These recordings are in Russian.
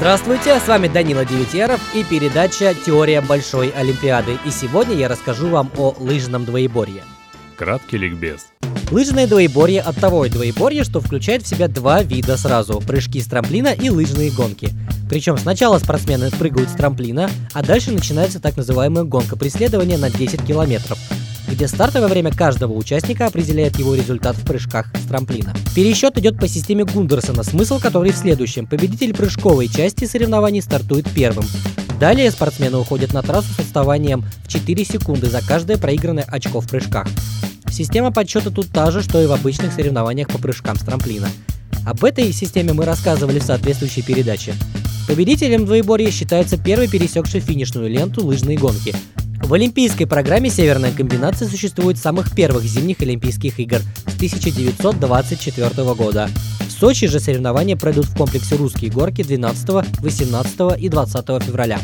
Здравствуйте, с вами Данила Девятьяров и передача «Теория Большой Олимпиады». И сегодня я расскажу вам о лыжном двоеборье. Краткий ликбез. Лыжное двоеборье от того и двоеборье, что включает в себя два вида сразу – прыжки с трамплина и лыжные гонки. Причем сначала спортсмены прыгают с трамплина, а дальше начинается так называемая гонка преследования на 10 километров – где стартовое время каждого участника определяет его результат в прыжках с трамплина. Пересчет идет по системе Гундерсона, смысл которой в следующем. Победитель прыжковой части соревнований стартует первым. Далее спортсмены уходят на трассу с отставанием в 4 секунды за каждое проигранное очко в прыжках. Система подсчета тут та же, что и в обычных соревнованиях по прыжкам с трамплина. Об этой системе мы рассказывали в соответствующей передаче. Победителем двоеборья считается первый пересекший финишную ленту лыжной гонки. В олимпийской программе «Северная комбинация» существует с самых первых зимних Олимпийских игр с 1924 года. В Сочи же соревнования пройдут в комплексе «Русские горки» 12, 18 и 20 февраля.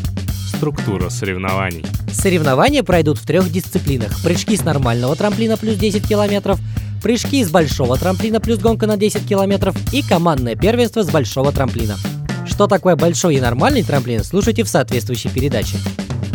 Структура соревнований. Соревнования пройдут в трех дисциплинах. Прыжки с нормального трамплина плюс 10 километров, прыжки с большого трамплина плюс гонка на 10 километров и командное первенство с большого трамплина. Что такое большой и нормальный трамплин, слушайте в соответствующей передаче.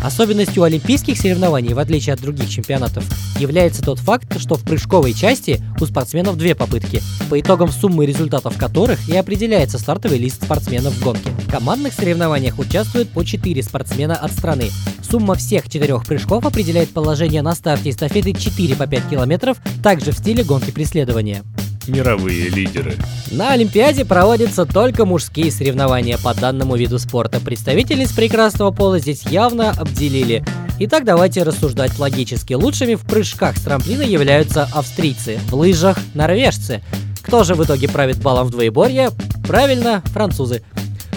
Особенностью олимпийских соревнований, в отличие от других чемпионатов, является тот факт, что в прыжковой части у спортсменов две попытки, по итогам суммы результатов которых и определяется стартовый лист спортсменов в гонке. В командных соревнованиях участвуют по 4 спортсмена от страны. Сумма всех четырех прыжков определяет положение на старте эстафеты 4 по 5 километров, также в стиле гонки преследования мировые лидеры. На Олимпиаде проводятся только мужские соревнования по данному виду спорта. Представительниц прекрасного пола здесь явно обделили. Итак, давайте рассуждать логически. Лучшими в прыжках с трамплина являются австрийцы, в лыжах – норвежцы. Кто же в итоге правит балом в двоеборье? Правильно, французы.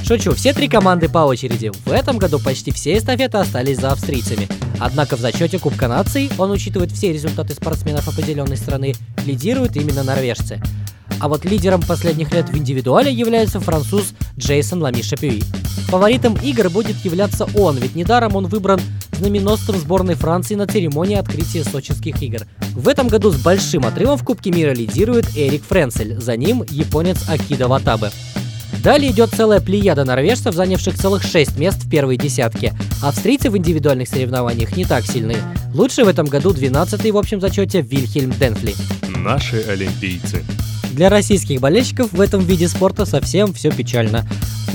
Шучу, все три команды по очереди. В этом году почти все эстафеты остались за австрийцами. Однако в зачете Кубка наций, он учитывает все результаты спортсменов определенной страны, лидируют именно норвежцы. А вот лидером последних лет в индивидуале является француз Джейсон Лами Шапюи. Фаворитом игр будет являться он, ведь недаром он выбран знаменосцем сборной Франции на церемонии открытия сочинских игр. В этом году с большим отрывом в Кубке мира лидирует Эрик Френцель, за ним японец Акида Ватабе. Далее идет целая плеяда норвежцев, занявших целых 6 мест в первой десятке. Австрийцы в индивидуальных соревнованиях не так сильны. Лучший в этом году 12-й в общем зачете Вильхельм Денфли. Наши олимпийцы. Для российских болельщиков в этом виде спорта совсем все печально.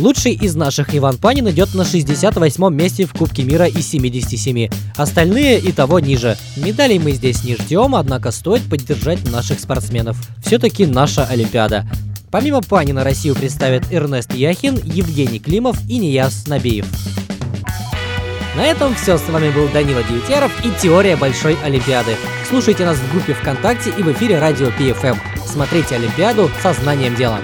Лучший из наших Иван Панин идет на 68-м месте в Кубке мира из 77. Остальные и того ниже. Медалей мы здесь не ждем, однако стоит поддержать наших спортсменов. Все-таки наша Олимпиада. Помимо Панина Россию представят Эрнест Яхин, Евгений Климов и Нияз Набиев. На этом все. С вами был Данила Девятьяров и Теория Большой Олимпиады. Слушайте нас в группе ВКонтакте и в эфире радио PFM. Смотрите Олимпиаду со знанием дела.